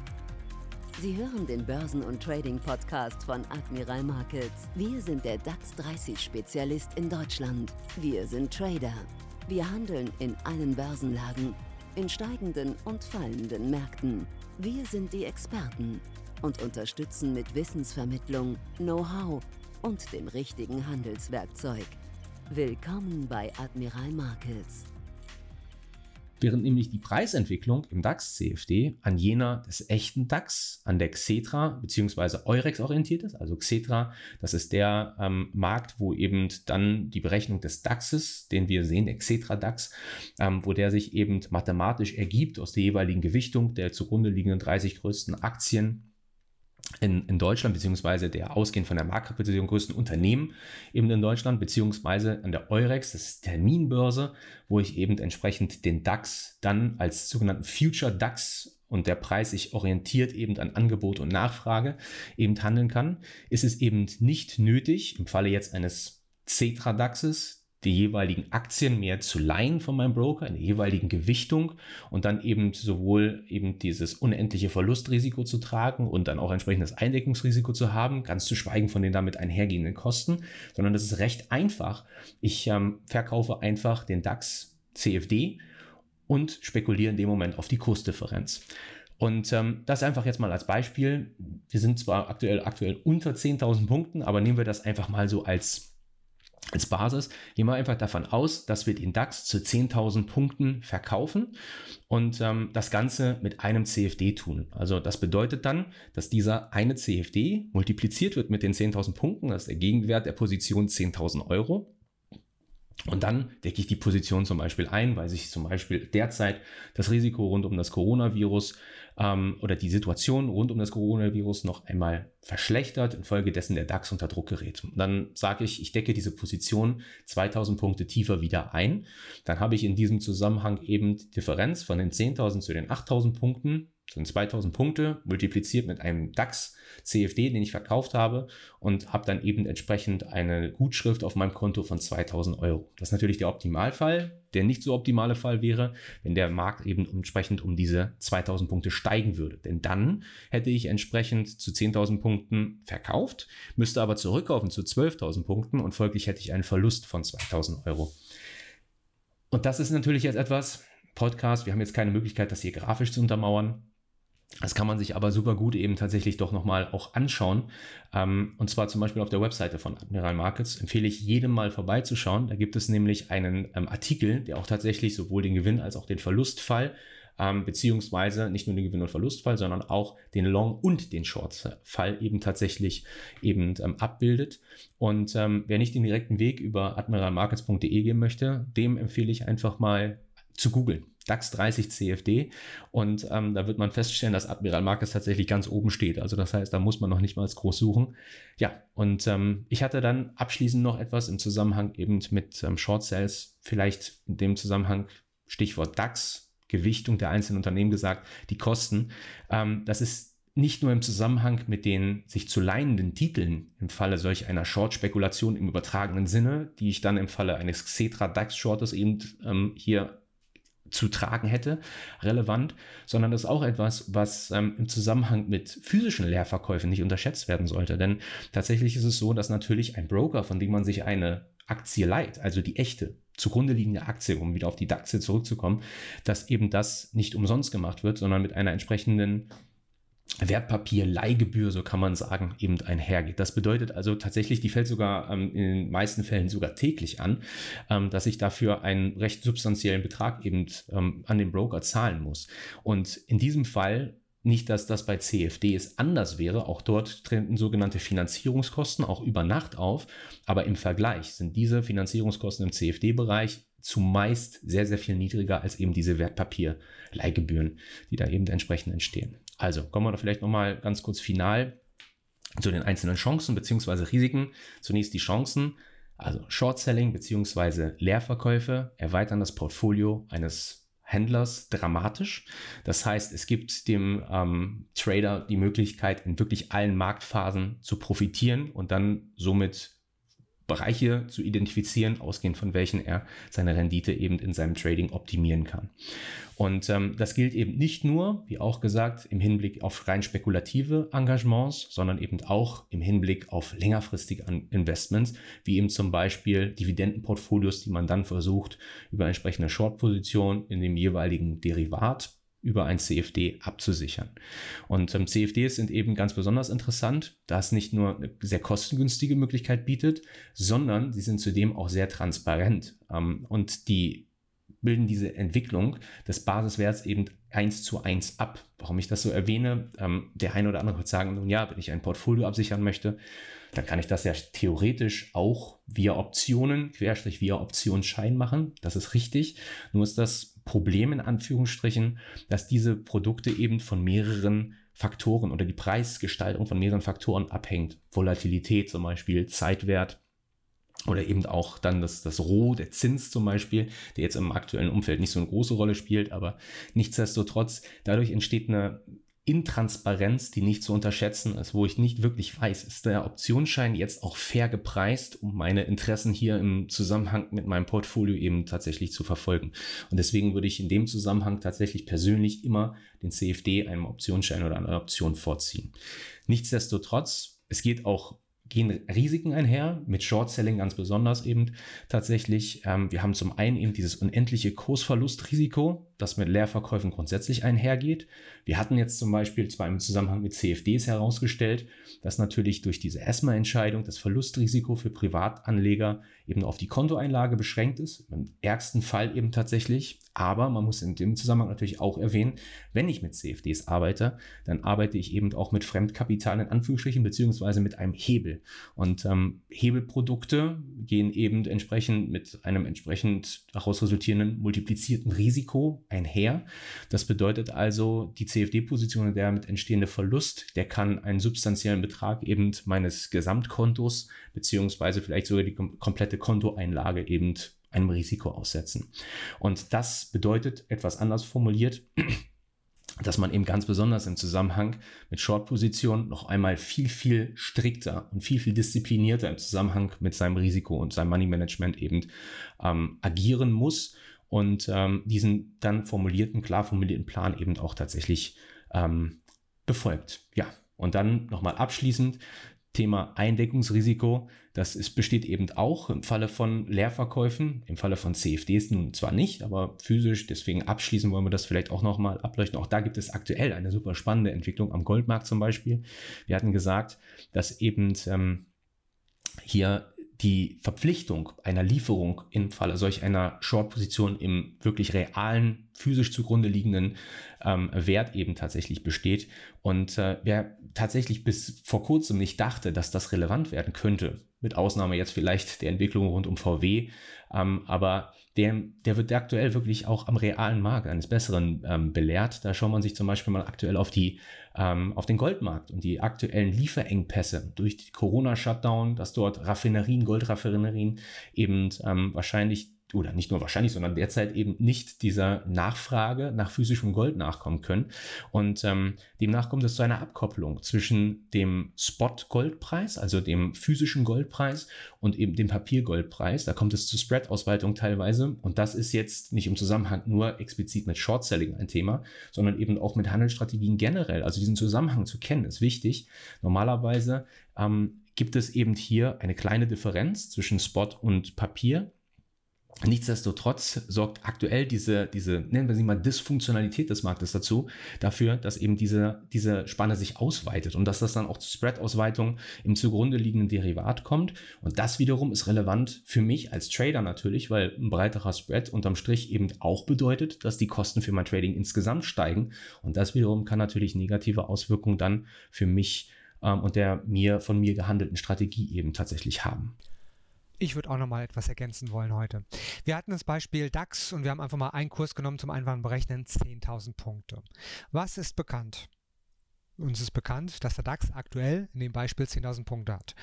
Sie hören den Börsen- und Trading-Podcast von Admiral Markets. Wir sind der DAX 30-Spezialist in Deutschland. Wir sind Trader. Wir handeln in allen Börsenlagen, in steigenden und fallenden Märkten. Wir sind die Experten und unterstützen mit Wissensvermittlung, Know-how und dem richtigen Handelswerkzeug. Willkommen bei Admiral Markets während nämlich die Preisentwicklung im DAX-CFD an jener des echten DAX, an der Xetra bzw. Eurex orientiert ist. Also Xetra, das ist der ähm, Markt, wo eben dann die Berechnung des DAXes, den wir sehen, der Xetra DAX, ähm, wo der sich eben mathematisch ergibt aus der jeweiligen Gewichtung der zugrunde liegenden 30 größten Aktien in, in Deutschland, beziehungsweise der ausgehend von der Marktkapitalisierung größten Unternehmen eben in Deutschland, beziehungsweise an der Eurex, das ist Terminbörse, wo ich eben entsprechend den DAX dann als sogenannten Future DAX und der Preis sich orientiert eben an Angebot und Nachfrage eben handeln kann, ist es eben nicht nötig, im Falle jetzt eines Cetra DAXes, die jeweiligen Aktien mehr zu leihen von meinem Broker in der jeweiligen Gewichtung und dann eben sowohl eben dieses unendliche Verlustrisiko zu tragen und dann auch entsprechendes Eindeckungsrisiko zu haben, ganz zu schweigen von den damit einhergehenden Kosten, sondern das ist recht einfach. Ich ähm, verkaufe einfach den DAX CFD und spekuliere in dem Moment auf die Kursdifferenz. Und ähm, das einfach jetzt mal als Beispiel. Wir sind zwar aktuell, aktuell unter 10.000 Punkten, aber nehmen wir das einfach mal so als als Basis gehen wir einfach davon aus, dass wir den DAX zu 10.000 Punkten verkaufen und ähm, das Ganze mit einem CFD tun. Also das bedeutet dann, dass dieser eine CFD multipliziert wird mit den 10.000 Punkten, das ist der Gegenwert der Position 10.000 Euro. Und dann decke ich die Position zum Beispiel ein, weil sich zum Beispiel derzeit das Risiko rund um das Coronavirus ähm, oder die Situation rund um das Coronavirus noch einmal verschlechtert, infolgedessen der DAX unter Druck gerät. Und dann sage ich, ich decke diese Position 2000 Punkte tiefer wieder ein. Dann habe ich in diesem Zusammenhang eben die Differenz von den 10.000 zu den 8000 Punkten sind 2000 Punkte multipliziert mit einem DAX CFD, den ich verkauft habe und habe dann eben entsprechend eine Gutschrift auf meinem Konto von 2000 Euro. Das ist natürlich der Optimalfall. Der nicht so optimale Fall wäre, wenn der Markt eben entsprechend um diese 2000 Punkte steigen würde. Denn dann hätte ich entsprechend zu 10.000 Punkten verkauft, müsste aber zurückkaufen zu 12.000 Punkten und folglich hätte ich einen Verlust von 2000 Euro. Und das ist natürlich jetzt etwas, Podcast, wir haben jetzt keine Möglichkeit, das hier grafisch zu untermauern. Das kann man sich aber super gut eben tatsächlich doch nochmal auch anschauen. Ähm, und zwar zum Beispiel auf der Webseite von Admiral Markets empfehle ich jedem mal vorbeizuschauen. Da gibt es nämlich einen ähm, Artikel, der auch tatsächlich sowohl den Gewinn als auch den Verlustfall ähm, beziehungsweise nicht nur den Gewinn- und Verlustfall, sondern auch den Long- und den Short-Fall eben tatsächlich eben abbildet. Und wer nicht den direkten Weg über admiralmarkets.de gehen möchte, dem empfehle ich einfach mal zu googeln. DAX 30 CFD und ähm, da wird man feststellen, dass Admiral Marcus tatsächlich ganz oben steht. Also das heißt, da muss man noch nicht mal groß suchen. Ja, und ähm, ich hatte dann abschließend noch etwas im Zusammenhang eben mit ähm, Short Sales, vielleicht in dem Zusammenhang Stichwort DAX, Gewichtung der einzelnen Unternehmen gesagt, die Kosten. Ähm, das ist nicht nur im Zusammenhang mit den sich zu leihenden Titeln im Falle solch einer Short-Spekulation im übertragenen Sinne, die ich dann im Falle eines Xetra DAX-Shortes eben ähm, hier zu tragen hätte, relevant, sondern das ist auch etwas, was ähm, im Zusammenhang mit physischen Leerverkäufen nicht unterschätzt werden sollte. Denn tatsächlich ist es so, dass natürlich ein Broker, von dem man sich eine Aktie leiht, also die echte zugrunde liegende Aktie, um wieder auf die DAXe zurückzukommen, dass eben das nicht umsonst gemacht wird, sondern mit einer entsprechenden Wertpapierleihgebühr, so kann man sagen, eben einhergeht. Das bedeutet also tatsächlich, die fällt sogar ähm, in den meisten Fällen sogar täglich an, ähm, dass ich dafür einen recht substanziellen Betrag eben ähm, an den Broker zahlen muss. Und in diesem Fall nicht, dass das bei CFDs anders wäre. Auch dort treten sogenannte Finanzierungskosten auch über Nacht auf. Aber im Vergleich sind diese Finanzierungskosten im CFD-Bereich zumeist sehr, sehr viel niedriger als eben diese Wertpapierleihgebühren, die da eben entsprechend entstehen. Also kommen wir da vielleicht nochmal ganz kurz final zu den einzelnen Chancen bzw. Risiken. Zunächst die Chancen, also Short-Selling bzw. Leerverkäufe erweitern das Portfolio eines Händlers dramatisch. Das heißt, es gibt dem ähm, Trader die Möglichkeit, in wirklich allen Marktphasen zu profitieren und dann somit Bereiche zu identifizieren, ausgehend von welchen er seine Rendite eben in seinem Trading optimieren kann. Und ähm, das gilt eben nicht nur, wie auch gesagt, im Hinblick auf rein spekulative Engagements, sondern eben auch im Hinblick auf längerfristige Investments, wie eben zum Beispiel Dividendenportfolios, die man dann versucht, über entsprechende Short-Position in dem jeweiligen Derivat über ein CFD abzusichern. Und ähm, CFDs sind eben ganz besonders interessant, da es nicht nur eine sehr kostengünstige Möglichkeit bietet, sondern sie sind zudem auch sehr transparent. Ähm, und die bilden diese Entwicklung des Basiswerts eben eins zu eins ab. Warum ich das so erwähne, ähm, der eine oder andere wird sagen, nun ja, wenn ich ein Portfolio absichern möchte, dann kann ich das ja theoretisch auch via Optionen, querstrich via Optionsschein machen. Das ist richtig. Nur ist das Problem in Anführungsstrichen, dass diese Produkte eben von mehreren Faktoren oder die Preisgestaltung von mehreren Faktoren abhängt. Volatilität zum Beispiel, Zeitwert, oder eben auch dann das, das Roh, der Zins zum Beispiel, der jetzt im aktuellen Umfeld nicht so eine große Rolle spielt, aber nichtsdestotrotz, dadurch entsteht eine Intransparenz, die nicht zu unterschätzen ist, wo ich nicht wirklich weiß, ist der Optionsschein jetzt auch fair gepreist, um meine Interessen hier im Zusammenhang mit meinem Portfolio eben tatsächlich zu verfolgen. Und deswegen würde ich in dem Zusammenhang tatsächlich persönlich immer den CFD einem Optionsschein oder einer Option vorziehen. Nichtsdestotrotz, es geht auch gehen Risiken einher, mit Short-Selling ganz besonders eben tatsächlich. Ähm, wir haben zum einen eben dieses unendliche Kursverlustrisiko, das mit Leerverkäufen grundsätzlich einhergeht. Wir hatten jetzt zum Beispiel zwar im Zusammenhang mit CFDs herausgestellt, dass natürlich durch diese ESMA-Entscheidung das Verlustrisiko für Privatanleger eben auf die Kontoeinlage beschränkt ist, im ärgsten Fall eben tatsächlich. Aber man muss in dem Zusammenhang natürlich auch erwähnen, wenn ich mit CFDs arbeite, dann arbeite ich eben auch mit Fremdkapital in Anführungsstrichen beziehungsweise mit einem Hebel. Und ähm, Hebelprodukte gehen eben entsprechend mit einem entsprechend daraus resultierenden multiplizierten Risiko einher. Das bedeutet also, die CFD-Position, der damit entstehende Verlust, der kann einen substanziellen Betrag eben meines Gesamtkontos beziehungsweise vielleicht sogar die komplette Kontoeinlage eben einem Risiko aussetzen. Und das bedeutet, etwas anders formuliert, dass man eben ganz besonders im Zusammenhang mit Short-Positionen noch einmal viel, viel strikter und viel, viel disziplinierter im Zusammenhang mit seinem Risiko und seinem Money-Management eben ähm, agieren muss und ähm, diesen dann formulierten, klar formulierten Plan eben auch tatsächlich ähm, befolgt. Ja, und dann nochmal abschließend Thema Eindeckungsrisiko. Das ist, besteht eben auch im Falle von Leerverkäufen, im Falle von CFDs nun zwar nicht, aber physisch. Deswegen abschließen wollen wir das vielleicht auch nochmal ableuchten. Auch da gibt es aktuell eine super spannende Entwicklung am Goldmarkt zum Beispiel. Wir hatten gesagt, dass eben ähm, hier die Verpflichtung einer Lieferung im Falle solch einer Short-Position im wirklich realen, physisch zugrunde liegenden ähm, Wert eben tatsächlich besteht. Und äh, wer tatsächlich bis vor kurzem nicht dachte, dass das relevant werden könnte, mit Ausnahme jetzt vielleicht der Entwicklung rund um VW, ähm, aber der, der wird aktuell wirklich auch am realen Markt eines Besseren ähm, belehrt. Da schaut man sich zum Beispiel mal aktuell auf, die, ähm, auf den Goldmarkt und die aktuellen Lieferengpässe durch die Corona-Shutdown, dass dort Raffinerien, Goldraffinerien eben ähm, wahrscheinlich oder nicht nur wahrscheinlich, sondern derzeit eben nicht dieser Nachfrage nach physischem Gold nachkommen können. Und ähm, demnach kommt es zu einer Abkopplung zwischen dem Spot-Goldpreis, also dem physischen Goldpreis und eben dem Papiergoldpreis. Da kommt es zu Spread-Ausweitung teilweise. Und das ist jetzt nicht im Zusammenhang nur explizit mit Short-Selling ein Thema, sondern eben auch mit Handelsstrategien generell. Also diesen Zusammenhang zu kennen ist wichtig. Normalerweise ähm, gibt es eben hier eine kleine Differenz zwischen Spot und Papier Nichtsdestotrotz sorgt aktuell diese, diese, nennen wir sie mal, Dysfunktionalität des Marktes dazu, dafür, dass eben diese, diese Spanne sich ausweitet und dass das dann auch zu Spread-Ausweitung im zugrunde liegenden Derivat kommt. Und das wiederum ist relevant für mich als Trader natürlich, weil ein breiterer Spread unterm Strich eben auch bedeutet, dass die Kosten für mein Trading insgesamt steigen. Und das wiederum kann natürlich negative Auswirkungen dann für mich ähm, und der mir von mir gehandelten Strategie eben tatsächlich haben. Ich würde auch noch mal etwas ergänzen wollen heute. Wir hatten das Beispiel DAX und wir haben einfach mal einen Kurs genommen zum einfachen Berechnen 10.000 Punkte. Was ist bekannt? Uns ist bekannt, dass der DAX aktuell in dem Beispiel 10.000 Punkte hat.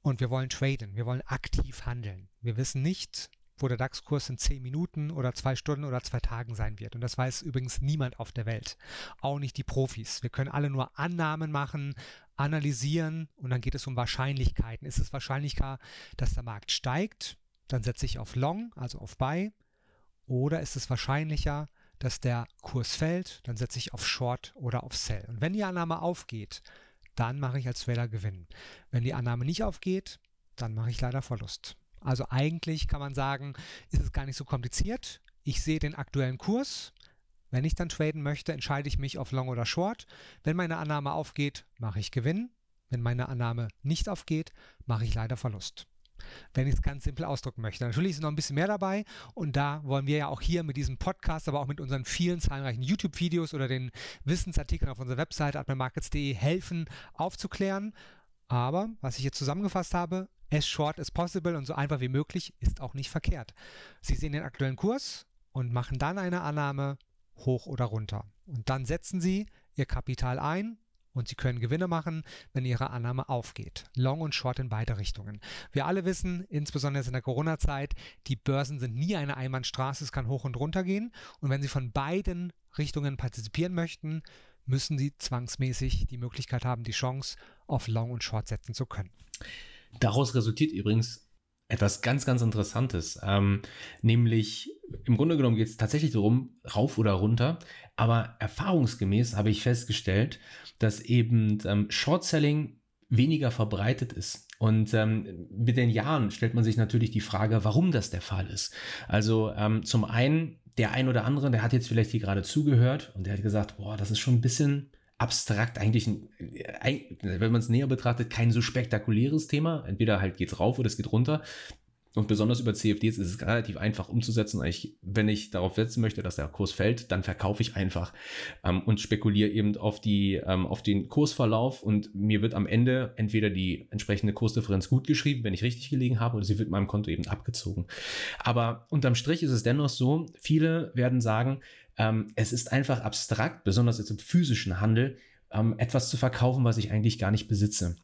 Und wir wollen traden, wir wollen aktiv handeln. Wir wissen nicht, wo der DAX-Kurs in 10 Minuten oder 2 Stunden oder 2 Tagen sein wird. Und das weiß übrigens niemand auf der Welt. Auch nicht die Profis. Wir können alle nur Annahmen machen, analysieren und dann geht es um Wahrscheinlichkeiten. Ist es wahrscheinlicher, dass der Markt steigt? Dann setze ich auf Long, also auf Buy. Oder ist es wahrscheinlicher, dass der Kurs fällt? Dann setze ich auf Short oder auf Sell. Und wenn die Annahme aufgeht, dann mache ich als Trader Gewinn. Wenn die Annahme nicht aufgeht, dann mache ich leider Verlust. Also eigentlich kann man sagen, ist es gar nicht so kompliziert. Ich sehe den aktuellen Kurs, wenn ich dann traden möchte, entscheide ich mich auf Long oder Short. Wenn meine Annahme aufgeht, mache ich Gewinn. Wenn meine Annahme nicht aufgeht, mache ich leider Verlust. Wenn ich es ganz simpel ausdrücken möchte. Natürlich ist noch ein bisschen mehr dabei und da wollen wir ja auch hier mit diesem Podcast, aber auch mit unseren vielen zahlreichen YouTube-Videos oder den Wissensartikeln auf unserer Website admirmarkets.de helfen aufzuklären. Aber was ich jetzt zusammengefasst habe, as short as possible und so einfach wie möglich ist auch nicht verkehrt. Sie sehen den aktuellen Kurs und machen dann eine Annahme, hoch oder runter. Und dann setzen Sie Ihr Kapital ein und Sie können Gewinne machen, wenn Ihre Annahme aufgeht. Long und Short in beide Richtungen. Wir alle wissen, insbesondere in der Corona-Zeit, die Börsen sind nie eine Einbahnstraße, es kann hoch und runter gehen. Und wenn Sie von beiden Richtungen partizipieren möchten, müssen Sie zwangsmäßig die Möglichkeit haben, die Chance auf Long und Short setzen zu können. Daraus resultiert übrigens etwas ganz, ganz Interessantes. Ähm, nämlich, im Grunde genommen geht es tatsächlich darum, rauf oder runter. Aber erfahrungsgemäß habe ich festgestellt, dass eben ähm, Short-Selling weniger verbreitet ist. Und ähm, mit den Jahren stellt man sich natürlich die Frage, warum das der Fall ist. Also ähm, zum einen, der ein oder andere, der hat jetzt vielleicht hier gerade zugehört und der hat gesagt, boah, das ist schon ein bisschen abstrakt eigentlich, wenn man es näher betrachtet, kein so spektakuläres Thema. Entweder halt geht es rauf oder es geht runter. Und besonders über CFDs ist es relativ einfach umzusetzen. Ich, wenn ich darauf setzen möchte, dass der Kurs fällt, dann verkaufe ich einfach ähm, und spekuliere eben auf, die, ähm, auf den Kursverlauf und mir wird am Ende entweder die entsprechende Kursdifferenz gut geschrieben, wenn ich richtig gelegen habe, oder sie wird meinem Konto eben abgezogen. Aber unterm Strich ist es dennoch so, viele werden sagen, ähm, es ist einfach abstrakt, besonders jetzt im physischen Handel, ähm, etwas zu verkaufen, was ich eigentlich gar nicht besitze.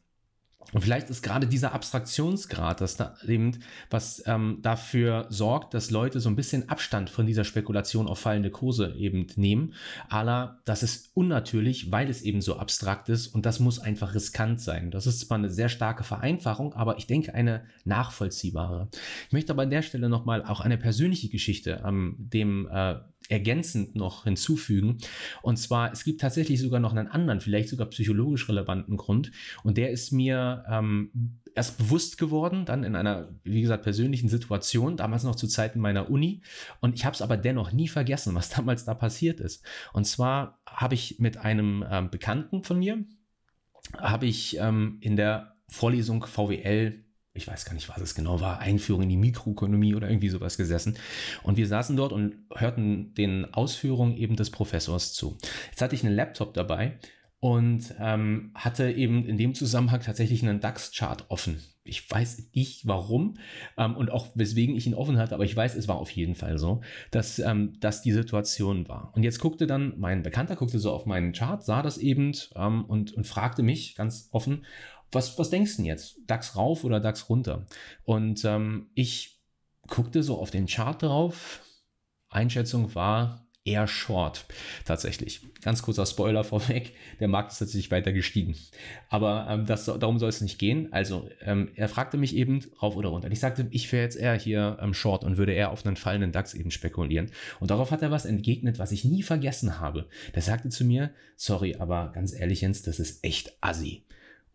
Und vielleicht ist gerade dieser Abstraktionsgrad, das da eben, was ähm, dafür sorgt, dass Leute so ein bisschen Abstand von dieser Spekulation auf fallende Kurse eben nehmen. Aber das ist unnatürlich, weil es eben so abstrakt ist und das muss einfach riskant sein. Das ist zwar eine sehr starke Vereinfachung, aber ich denke eine nachvollziehbare. Ich möchte aber an der Stelle nochmal auch eine persönliche Geschichte ähm, dem äh, ergänzend noch hinzufügen. Und zwar, es gibt tatsächlich sogar noch einen anderen, vielleicht sogar psychologisch relevanten Grund. Und der ist mir ähm, erst bewusst geworden, dann in einer, wie gesagt, persönlichen Situation, damals noch zu Zeiten meiner Uni. Und ich habe es aber dennoch nie vergessen, was damals da passiert ist. Und zwar habe ich mit einem ähm, Bekannten von mir, habe ich ähm, in der Vorlesung VWL ich weiß gar nicht, was es genau war, Einführung in die Mikroökonomie oder irgendwie sowas gesessen. Und wir saßen dort und hörten den Ausführungen eben des Professors zu. Jetzt hatte ich einen Laptop dabei und ähm, hatte eben in dem Zusammenhang tatsächlich einen DAX-Chart offen. Ich weiß nicht warum ähm, und auch weswegen ich ihn offen hatte, aber ich weiß, es war auf jeden Fall so, dass ähm, das die Situation war. Und jetzt guckte dann mein Bekannter, guckte so auf meinen Chart, sah das eben ähm, und, und fragte mich ganz offen, was, was denkst du denn jetzt? DAX rauf oder DAX runter? Und ähm, ich guckte so auf den Chart drauf. Einschätzung war eher short, tatsächlich. Ganz kurzer Spoiler vorweg, der Markt ist tatsächlich weiter gestiegen. Aber ähm, das, darum soll es nicht gehen. Also ähm, er fragte mich eben rauf oder runter. Und ich sagte, ich wäre jetzt eher hier ähm, short und würde eher auf einen fallenden DAX eben spekulieren. Und darauf hat er was entgegnet, was ich nie vergessen habe. Der sagte zu mir, sorry, aber ganz ehrlich Jens, das ist echt assi.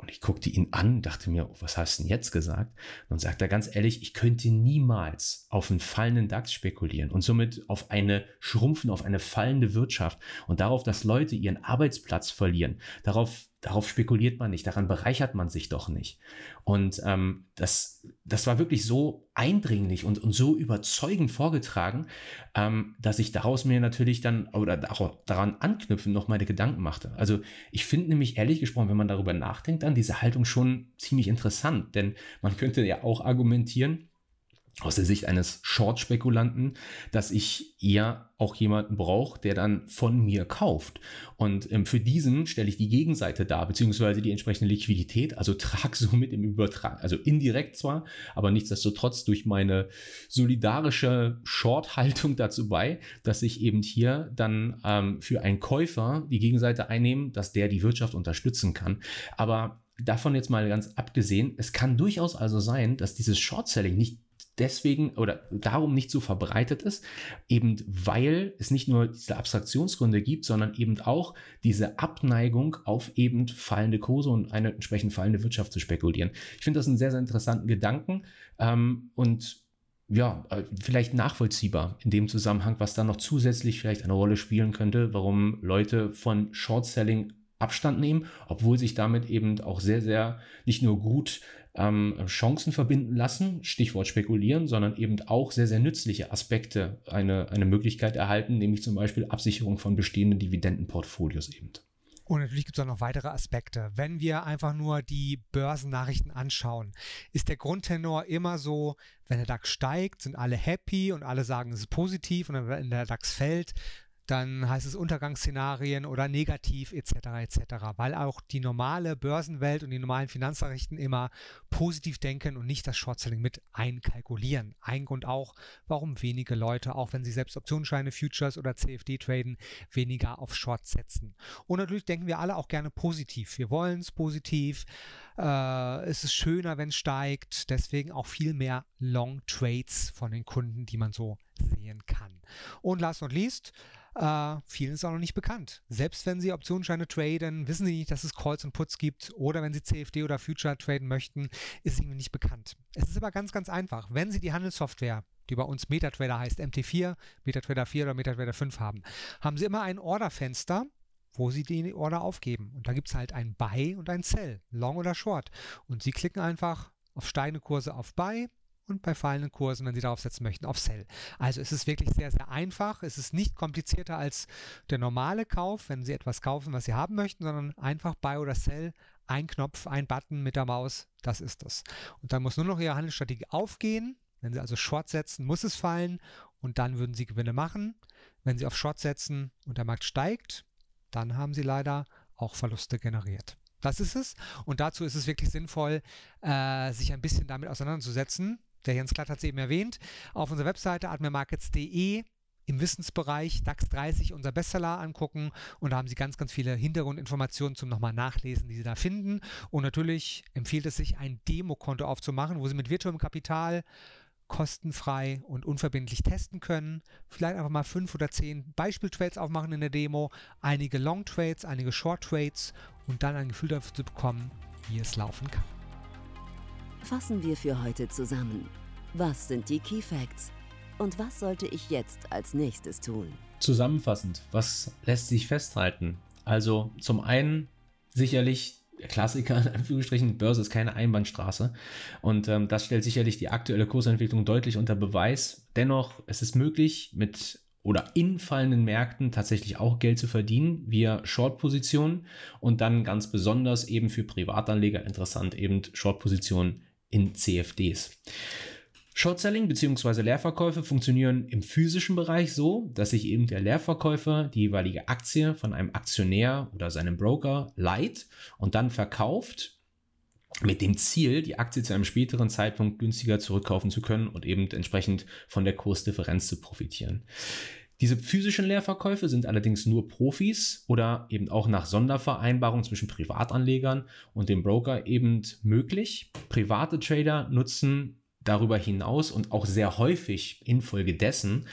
Und ich guckte ihn an, dachte mir, was hast du denn jetzt gesagt? Und sagt er ganz ehrlich, ich könnte niemals auf einen fallenden DAX spekulieren und somit auf eine schrumpfen, auf eine fallende Wirtschaft und darauf, dass Leute ihren Arbeitsplatz verlieren. Darauf darauf spekuliert man nicht, daran bereichert man sich doch nicht. Und ähm, das, das war wirklich so eindringlich und, und so überzeugend vorgetragen, ähm, dass ich daraus mir natürlich dann oder daran anknüpfen noch meine Gedanken machte. Also ich finde nämlich ehrlich gesprochen, wenn man darüber nachdenkt, dann diese Haltung schon ziemlich interessant, denn man könnte ja auch argumentieren, aus der Sicht eines Short-Spekulanten, dass ich eher auch jemanden brauche, der dann von mir kauft. Und ähm, für diesen stelle ich die Gegenseite dar, beziehungsweise die entsprechende Liquidität, also trage somit im Übertrag, also indirekt zwar, aber nichtsdestotrotz durch meine solidarische Short-Haltung dazu bei, dass ich eben hier dann ähm, für einen Käufer die Gegenseite einnehme, dass der die Wirtschaft unterstützen kann. Aber davon jetzt mal ganz abgesehen, es kann durchaus also sein, dass dieses Short-Selling nicht deswegen oder darum nicht so verbreitet ist, eben weil es nicht nur diese Abstraktionsgründe gibt, sondern eben auch diese Abneigung auf eben fallende Kurse und eine entsprechend fallende Wirtschaft zu spekulieren. Ich finde das einen sehr, sehr interessanten Gedanken ähm, und ja, äh, vielleicht nachvollziehbar in dem Zusammenhang, was da noch zusätzlich vielleicht eine Rolle spielen könnte, warum Leute von Short Selling Abstand nehmen, obwohl sich damit eben auch sehr, sehr nicht nur gut ähm, Chancen verbinden lassen, Stichwort spekulieren, sondern eben auch sehr, sehr nützliche Aspekte eine, eine Möglichkeit erhalten, nämlich zum Beispiel Absicherung von bestehenden Dividendenportfolios eben. Und natürlich gibt es auch noch weitere Aspekte. Wenn wir einfach nur die Börsennachrichten anschauen, ist der Grundtenor immer so, wenn der DAX steigt, sind alle happy und alle sagen, es ist positiv und wenn der DAX fällt, dann heißt es Untergangsszenarien oder negativ etc. etc. Weil auch die normale Börsenwelt und die normalen Finanznachrichten immer positiv denken und nicht das Shortselling mit einkalkulieren. Ein Grund auch, warum wenige Leute, auch wenn sie selbst Optionsscheine, Futures oder CFD traden, weniger auf Short setzen. Und natürlich denken wir alle auch gerne positiv. Wir wollen es positiv. Äh, es ist schöner, wenn es steigt. Deswegen auch viel mehr Long Trades von den Kunden, die man so sehen kann. Und last not least, äh, vielen ist auch noch nicht bekannt. Selbst wenn Sie Optionsscheine traden, wissen Sie nicht, dass es Calls und Puts gibt oder wenn Sie CFD oder Future traden möchten, ist es Ihnen nicht bekannt. Es ist aber ganz, ganz einfach. Wenn Sie die Handelssoftware die bei uns MetaTrader heißt MT4, MetaTrader 4 oder MetaTrader 5 haben, haben Sie immer ein Orderfenster, wo Sie die Order aufgeben. Und da gibt es halt ein Buy und ein Sell, Long oder Short. Und Sie klicken einfach auf steigende Kurse auf Buy und bei fallenden Kursen, wenn Sie darauf setzen möchten, auf Sell. Also es ist wirklich sehr, sehr einfach. Es ist nicht komplizierter als der normale Kauf, wenn Sie etwas kaufen, was Sie haben möchten, sondern einfach Buy oder Sell, ein Knopf, ein Button mit der Maus, das ist es. Und dann muss nur noch Ihre Handelsstrategie aufgehen. Wenn Sie also Short setzen, muss es fallen und dann würden Sie Gewinne machen. Wenn Sie auf Short setzen und der Markt steigt, dann haben Sie leider auch Verluste generiert. Das ist es. Und dazu ist es wirklich sinnvoll, äh, sich ein bisschen damit auseinanderzusetzen. Der Jens Klatt hat es eben erwähnt. Auf unserer Webseite admirmarkets.de im Wissensbereich DAX 30 unser Bestseller angucken und da haben Sie ganz, ganz viele Hintergrundinformationen zum nochmal nachlesen, die Sie da finden. Und natürlich empfiehlt es sich, ein Demokonto aufzumachen, wo Sie mit virtuellem Kapital kostenfrei und unverbindlich testen können. Vielleicht einfach mal fünf oder zehn Beispieltrades aufmachen in der Demo, einige Long Trades, einige Short Trades und dann ein Gefühl dafür zu bekommen, wie es laufen kann. Fassen wir für heute zusammen. Was sind die Key Facts? Und was sollte ich jetzt als nächstes tun? Zusammenfassend, was lässt sich festhalten? Also zum einen sicherlich Klassiker, in Anführungsstrichen, Börse ist keine Einbahnstraße. Und ähm, das stellt sicherlich die aktuelle Kursentwicklung deutlich unter Beweis. Dennoch, es ist möglich, mit oder in fallenden Märkten tatsächlich auch Geld zu verdienen via Short-Positionen und dann ganz besonders eben für Privatanleger interessant eben Short-Positionen in CFDs. Short-Selling bzw. Leerverkäufe funktionieren im physischen Bereich so, dass sich eben der Leerverkäufer die jeweilige Aktie von einem Aktionär oder seinem Broker leiht und dann verkauft mit dem Ziel, die Aktie zu einem späteren Zeitpunkt günstiger zurückkaufen zu können und eben entsprechend von der Kursdifferenz zu profitieren. Diese physischen Leerverkäufe sind allerdings nur Profis oder eben auch nach Sondervereinbarung zwischen Privatanlegern und dem Broker eben möglich. Private Trader nutzen darüber hinaus und auch sehr häufig infolgedessen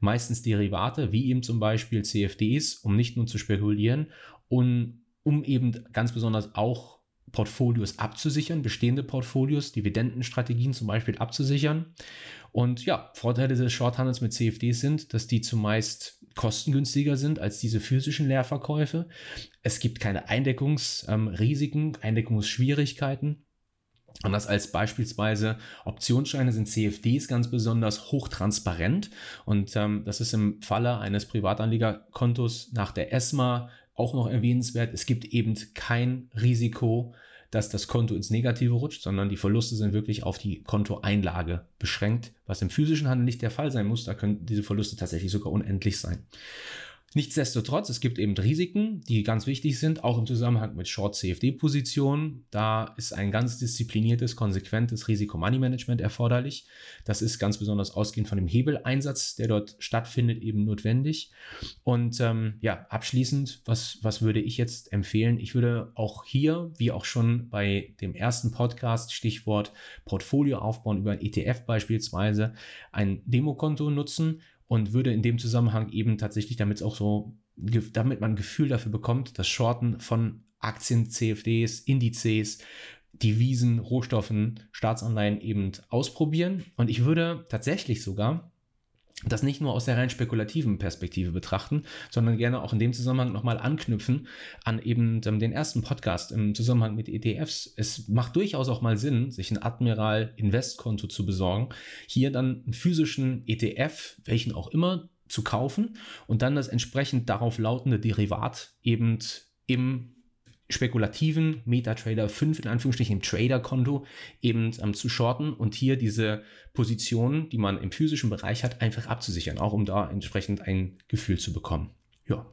meistens Derivate, wie eben zum Beispiel CFDs, um nicht nur zu spekulieren und um eben ganz besonders auch Portfolios abzusichern, bestehende Portfolios, Dividendenstrategien zum Beispiel abzusichern. Und ja, Vorteile des Shorthandels mit CFDs sind, dass die zumeist kostengünstiger sind als diese physischen Leerverkäufe. Es gibt keine Eindeckungsrisiken, Eindeckungsschwierigkeiten. Anders als beispielsweise Optionsscheine sind CFDs ganz besonders hochtransparent und ähm, das ist im Falle eines Privatanlegerkontos nach der ESMA auch noch erwähnenswert. Es gibt eben kein Risiko, dass das Konto ins Negative rutscht, sondern die Verluste sind wirklich auf die Kontoeinlage beschränkt, was im physischen Handel nicht der Fall sein muss. Da können diese Verluste tatsächlich sogar unendlich sein. Nichtsdestotrotz, es gibt eben Risiken, die ganz wichtig sind, auch im Zusammenhang mit Short-CFD-Positionen. Da ist ein ganz diszipliniertes, konsequentes Risiko-Money-Management erforderlich. Das ist ganz besonders ausgehend von dem Hebeleinsatz, der dort stattfindet, eben notwendig. Und ähm, ja, abschließend, was, was würde ich jetzt empfehlen? Ich würde auch hier, wie auch schon bei dem ersten Podcast, Stichwort Portfolio aufbauen über ein ETF beispielsweise, ein Demokonto nutzen und würde in dem Zusammenhang eben tatsächlich, damit es auch so, damit man ein Gefühl dafür bekommt, das Shorten von Aktien, CFDs, Indizes, Devisen, Rohstoffen, Staatsanleihen eben ausprobieren. Und ich würde tatsächlich sogar das nicht nur aus der rein spekulativen Perspektive betrachten, sondern gerne auch in dem Zusammenhang nochmal anknüpfen an eben ähm, den ersten Podcast im Zusammenhang mit ETFs. Es macht durchaus auch mal Sinn, sich ein Admiral Investkonto zu besorgen, hier dann einen physischen ETF, welchen auch immer, zu kaufen und dann das entsprechend darauf lautende Derivat eben im spekulativen MetaTrader 5 in Anführungsstrichen im Trader-Konto eben ähm, zu shorten und hier diese Positionen, die man im physischen Bereich hat, einfach abzusichern, auch um da entsprechend ein Gefühl zu bekommen. Ja.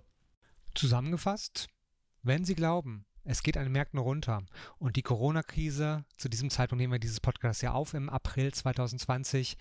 Zusammengefasst, wenn Sie glauben, es geht an den Märkten runter und die Corona-Krise, zu diesem Zeitpunkt nehmen wir dieses Podcast ja auf im April 2020,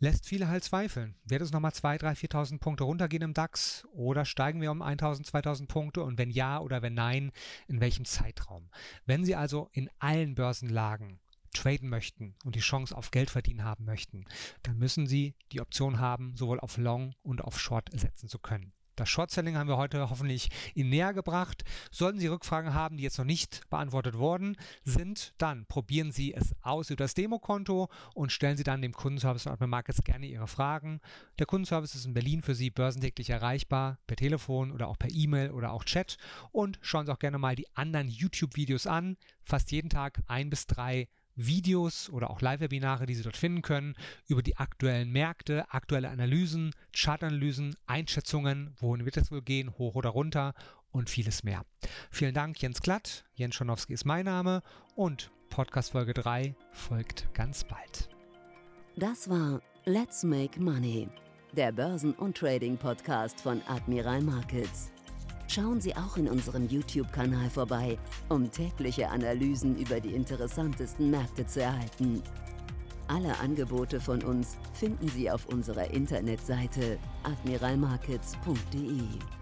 lässt viele halt zweifeln. Wird es nochmal 2.000, 3.000, 4.000 Punkte runtergehen im DAX oder steigen wir um 1.000, 2.000 Punkte und wenn ja oder wenn nein, in welchem Zeitraum? Wenn Sie also in allen Börsenlagen traden möchten und die Chance auf Geld verdienen haben möchten, dann müssen Sie die Option haben, sowohl auf Long und auf Short setzen zu können. Das Short-Selling haben wir heute hoffentlich Ihnen näher gebracht. Sollten Sie Rückfragen haben, die jetzt noch nicht beantwortet worden sind, dann probieren Sie es aus über das Demokonto und stellen Sie dann dem Kundenservice von Admin Markets gerne Ihre Fragen. Der Kundenservice ist in Berlin für Sie börsentäglich erreichbar, per Telefon oder auch per E-Mail oder auch Chat. Und schauen Sie auch gerne mal die anderen YouTube-Videos an. Fast jeden Tag ein bis drei Videos oder auch Live-Webinare, die Sie dort finden können, über die aktuellen Märkte, aktuelle Analysen, Chartanalysen, Einschätzungen, wohin wird es wohl gehen, hoch oder runter und vieles mehr. Vielen Dank, Jens Glatt. Jens Schonowski ist mein Name und Podcast Folge 3 folgt ganz bald. Das war Let's Make Money, der Börsen- und Trading-Podcast von Admiral Markets. Schauen Sie auch in unserem YouTube-Kanal vorbei, um tägliche Analysen über die interessantesten Märkte zu erhalten. Alle Angebote von uns finden Sie auf unserer Internetseite admiralmarkets.de.